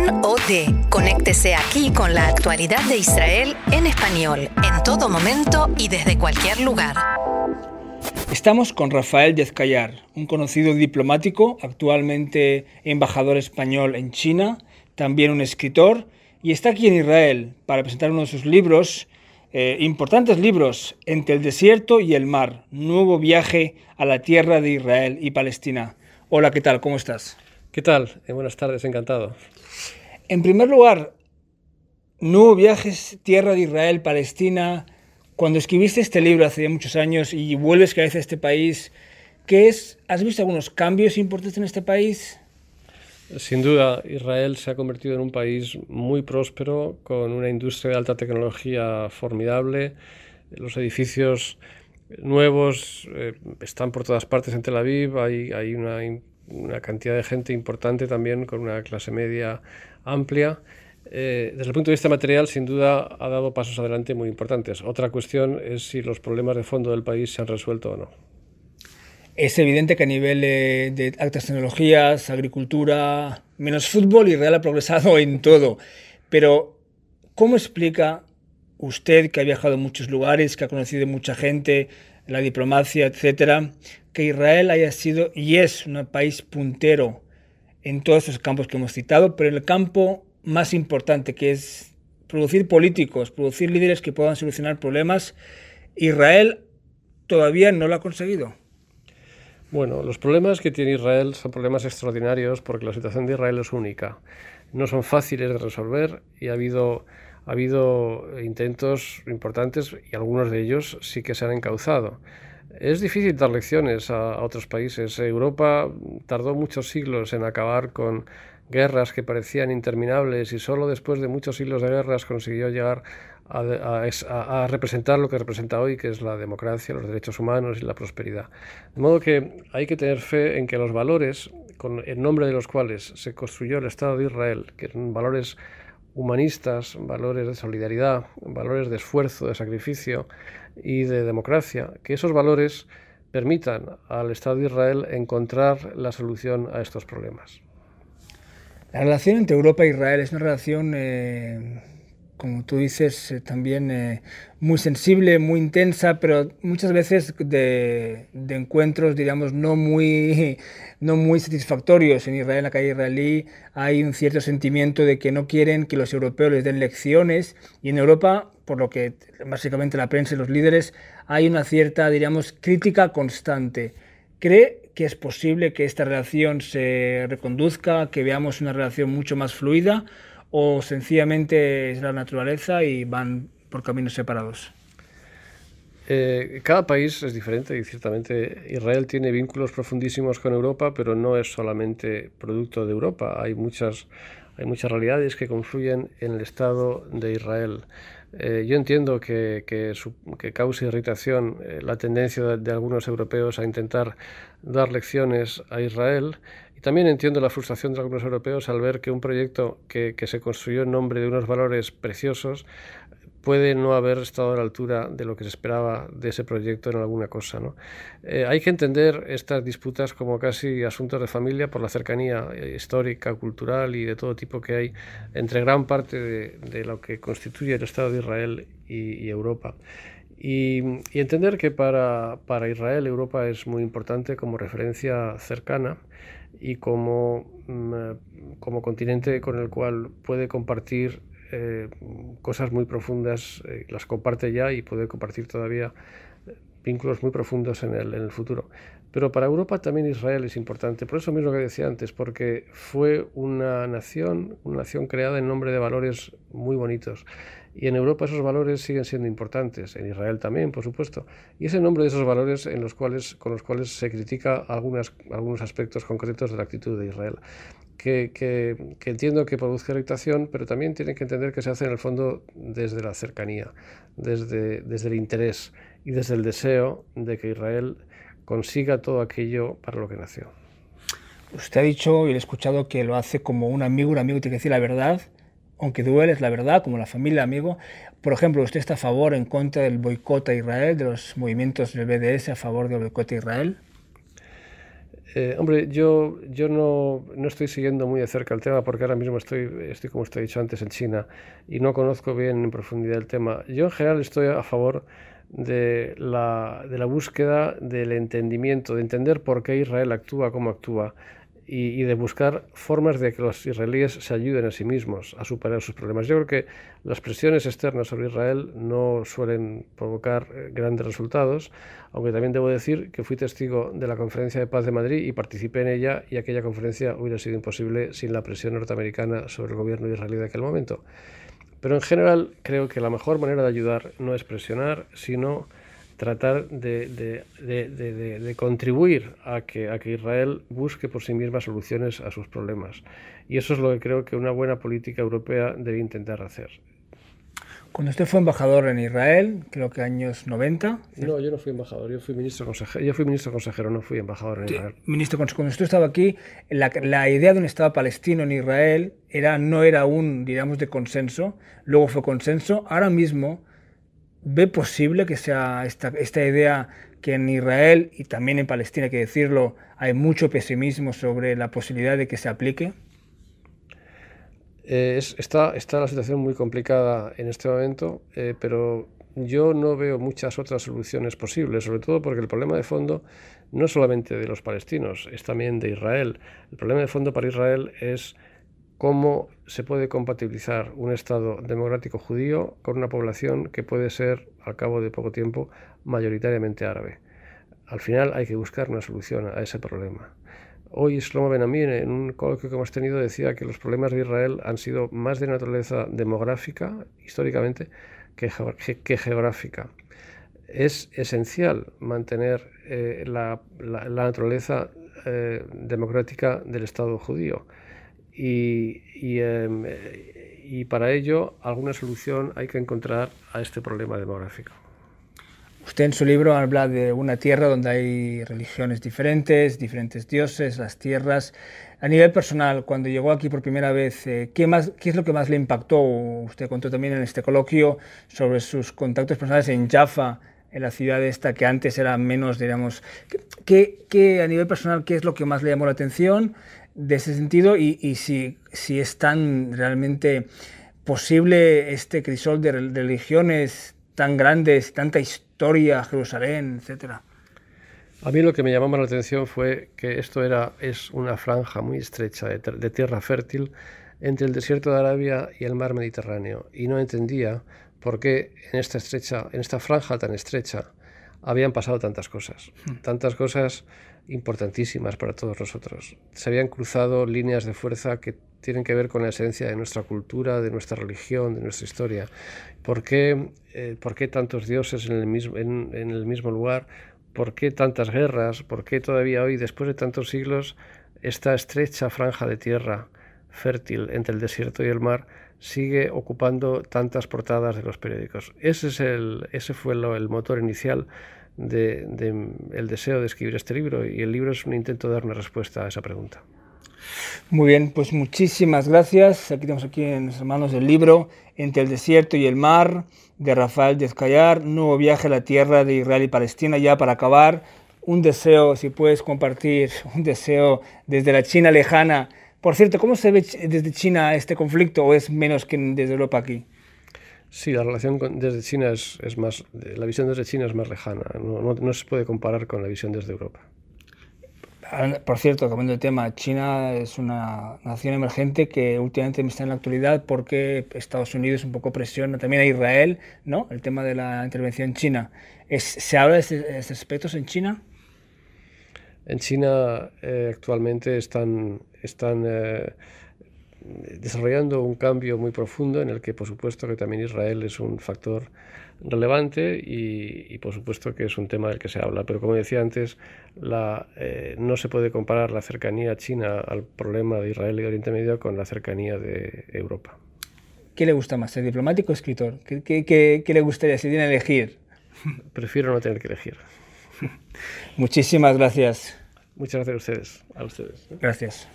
Plan OD. Conéctese aquí con la actualidad de Israel en español, en todo momento y desde cualquier lugar. Estamos con Rafael Yezcayar, un conocido diplomático, actualmente embajador español en China, también un escritor, y está aquí en Israel para presentar uno de sus libros, eh, importantes libros, Entre el desierto y el mar, nuevo viaje a la tierra de Israel y Palestina. Hola, ¿qué tal? ¿Cómo estás? ¿Qué tal? Eh, buenas tardes, encantado. En primer lugar, nuevo viaje, tierra de Israel, Palestina. Cuando escribiste este libro hace muchos años y vuelves cada vez a este país, ¿qué es? ¿Has visto algunos cambios importantes en este país? Sin duda, Israel se ha convertido en un país muy próspero, con una industria de alta tecnología formidable. Los edificios nuevos eh, están por todas partes en Tel Aviv. Hay, hay una, una, cantidad de gente importante también, con una clase media amplia. Eh, desde el punto de vista material, sin duda, ha dado pasos adelante muy importantes. Otra cuestión es si los problemas de fondo del país se han resuelto o no. Es evidente que a nivel de altas tecnologías, agricultura, menos fútbol, Israel ha progresado en todo. Pero, ¿cómo explica usted, que ha viajado a muchos lugares, que ha conocido mucha gente, la diplomacia, etcétera, que Israel haya sido y es un país puntero en todos esos campos que hemos citado, pero el campo más importante, que es producir políticos, producir líderes que puedan solucionar problemas, Israel todavía no lo ha conseguido. Bueno, los problemas que tiene Israel son problemas extraordinarios porque la situación de Israel es única. No son fáciles de resolver y ha habido, ha habido intentos importantes y algunos de ellos sí que se han encauzado. Es difícil dar lecciones a, otros países. Europa tardó muchos siglos en acabar con guerras que parecían interminables y solo después de muchos siglos de guerras consiguió llegar a, representar lo que representa hoy, que es la democracia, los derechos humanos y la prosperidad. De modo que hay que tener fe en que los valores, el nombre de los cuales se construyó el Estado de Israel, que son valores humanistas, valores de solidaridad, valores de esfuerzo, de sacrificio y de democracia, que esos valores permitan al Estado de Israel encontrar la solución a estos problemas. La relación entre Europa e Israel es una relación eh, como tú dices, eh, también eh, muy sensible, muy intensa, pero muchas veces de, encuentros, digamos, no muy, no muy satisfactorios. En Israel, en la calle israelí, hay un cierto sentimiento de que no quieren que los europeos les den lecciones y en Europa, por lo que básicamente la prensa y los líderes, hay una cierta, diríamos, crítica constante. ¿Cree que es posible que esta relación se reconduzca, que veamos una relación mucho más fluida? O sencillamente es la naturaleza y van por caminos separados? Eh, cada país es diferente y ciertamente Israel tiene vínculos profundísimos con Europa, pero no es solamente producto de Europa. Hay muchas, hay muchas realidades que confluyen en el Estado de Israel. Eh, yo entiendo que, que, que causa irritación eh, la tendencia de, de, algunos europeos a intentar dar lecciones a Israel. También entiendo la frustración de algunos europeos al ver que un proyecto que, se construyó en nombre de unos valores preciosos puede no haber estado a la altura de lo que se esperaba de ese proyecto en alguna cosa. ¿no? Eh, hay que entender estas disputas como casi asuntos de familia por la cercanía eh, histórica, cultural y de todo tipo que hay entre gran parte de, lo que constituye el Estado de Israel y, Europa. Y, y, entender que para, para Israel Europa es muy importante como referencia cercana y como, mm, como continente con el cual puede compartir eh, cosas muy profundas, eh, las comparte ya y puede compartir todavía eh, vínculos muy profundos en el, en el futuro. Pero para Europa también Israel es importante, por eso mismo que decía antes, porque fue una nación, una nación creada en nombre de valores muy bonitos. Y en Europa esos valores siguen siendo importantes, en Israel también, por supuesto. Y es el nombre de esos valores en los cuales, con los cuales se critica algunas, algunos aspectos concretos de la actitud de Israel. Que, que, que, entiendo que produzca irritación, pero también tienen que entender que se hace en el fondo desde la cercanía, desde, desde el interés y desde el deseo de que Israel consiga todo aquello para lo que nació. Usted ha dicho y he escuchado que lo hace como un amigo, un amigo que tiene que decir la verdad aunque duele, es la verdad, como la familia, amigo. Por ejemplo, ¿usted está a favor en contra del boicot a Israel, de los movimientos del BDS a favor del boicot a Israel? Eh, hombre, yo, yo no, no, estoy siguiendo muy de cerca el tema porque ahora mismo estoy, estoy, como usted ha dicho antes, en China y no conozco bien en profundidad el tema. Yo en general estoy a favor de la, de la búsqueda del entendimiento, de entender por qué Israel actúa como actúa y, de buscar formas de que los israelíes se ayuden a sí mismos a superar sus problemas. Yo creo que las presiones externas sobre Israel no suelen provocar eh, grandes resultados, aunque también debo decir que fui testigo de la Conferencia de Paz de Madrid y participé en ella y aquella conferencia hubiera sido imposible sin la presión norteamericana sobre el gobierno israelí de aquel momento. Pero en general creo que la mejor manera de ayudar no es presionar, sino tratar de, de, de, contribuir a que, a que Israel busque por sí misma soluciones a sus problemas. Y eso es lo que creo que una buena política europea debe intentar hacer. Cuando usted fue embajador en Israel, creo que años 90. No, yo no fui embajador, yo fui ministro consejero, yo fui ministro consejero, no fui embajador en Israel. Ministro cuando usted estaba aquí, la, la, idea de un Estado palestino en Israel era, no era un, digamos, de consenso, luego fue consenso. Ahora mismo, ¿Ve posible que sea esta, esta idea que en Israel y también en Palestina, hay que decirlo, hay mucho pesimismo sobre la posibilidad de que se aplique? Eh, está, está la situación muy complicada en este momento, eh, pero yo no veo muchas otras soluciones posibles, sobre todo porque el problema de fondo no es solamente de los palestinos, es también de Israel. El problema de fondo para Israel es cómo se puede compatibilizar un Estado democrático judío con una población que puede ser, al cabo de poco tiempo, mayoritariamente árabe. Al final hay que buscar una solución a ese problema. Hoy Shlomo Ben en un coloquio que hemos tenido, decía que los problemas de Israel han sido más de naturaleza demográfica, históricamente, que, geográfica. Es esencial mantener eh, la, naturaleza eh, democrática del Estado judío Em, y, para ello alguna solución hay que encontrar a este problema demográfico. Usted en su libro habla de una tierra donde hay religiones diferentes, diferentes dioses, las tierras. A nivel personal, cuando llegó aquí por primera vez, eh, ¿qué, más, ¿qué es lo que más le impactó? Usted contó también en este coloquio sobre sus contactos personales en Jaffa, en la ciudad esta que antes era menos, digamos, ¿qué, qué, a nivel personal, qué es lo que más le llamó la atención? De ese sentido y, y si, si, es tan realmente posible este crisol de religiones tan grandes, tanta historia, Jerusalén, etcétera. A mí lo que me llamó la atención fue que esto era, es una franja muy estrecha de, de, tierra fértil entre el desierto de Arabia y el mar Mediterráneo y no entendía por qué en esta, estrecha, en esta franja tan estrecha habían pasado tantas cosas, hmm. tantas cosas importantísimas para todos nosotros. Se habían cruzado líneas de fuerza que tienen que ver con la esencia de nuestra cultura, de nuestra religión, de nuestra historia. ¿Por qué, eh, ¿por qué tantos dioses en el, mismo, lugar? ¿Por qué tantas guerras? ¿Por qué todavía hoy, después de tantos siglos, esta estrecha franja de tierra fértil entre el desierto y el mar sigue ocupando tantas portadas de los periódicos? Ese, fue el motor inicial de, el deseo de escribir este libro y el libro es un intento de dar una respuesta a esa pregunta. Muy bien, pues muchísimas gracias. Aquí tenemos aquí en nuestras manos el libro Entre el desierto y el mar de Rafael Descayar, Nuevo viaje a la tierra de Israel y Palestina. Ya para acabar, un deseo, si puedes compartir, un deseo desde la China lejana. Por cierto, ¿cómo se ve desde China este conflicto o es menos que desde Europa aquí? Sí, la relación desde China es, es, más, la visión desde China es más lejana, no, no, no, se puede comparar con la visión desde Europa. Por cierto, cambiando de tema, China es una nación emergente que últimamente está en la actualidad porque Estados Unidos un poco presiona también a Israel, ¿no? El tema de la intervención china. Es, ¿Se habla de estos aspectos en China? En China eh, actualmente están, están eh, desarrollando un cambio muy profundo en el que por supuesto que también Israel es un factor relevante y, por supuesto que es un tema del que se habla. Pero como decía antes, la, eh, no se puede comparar la cercanía china al problema de Israel y Oriente Medio con la cercanía de Europa. ¿Qué le gusta más, ser diplomático o escritor? ¿Qué, qué, qué le gustaría si tiene que elegir? Prefiero no tener que elegir. Muchísimas gracias. Muchas gracias a ustedes. A ustedes. Gracias.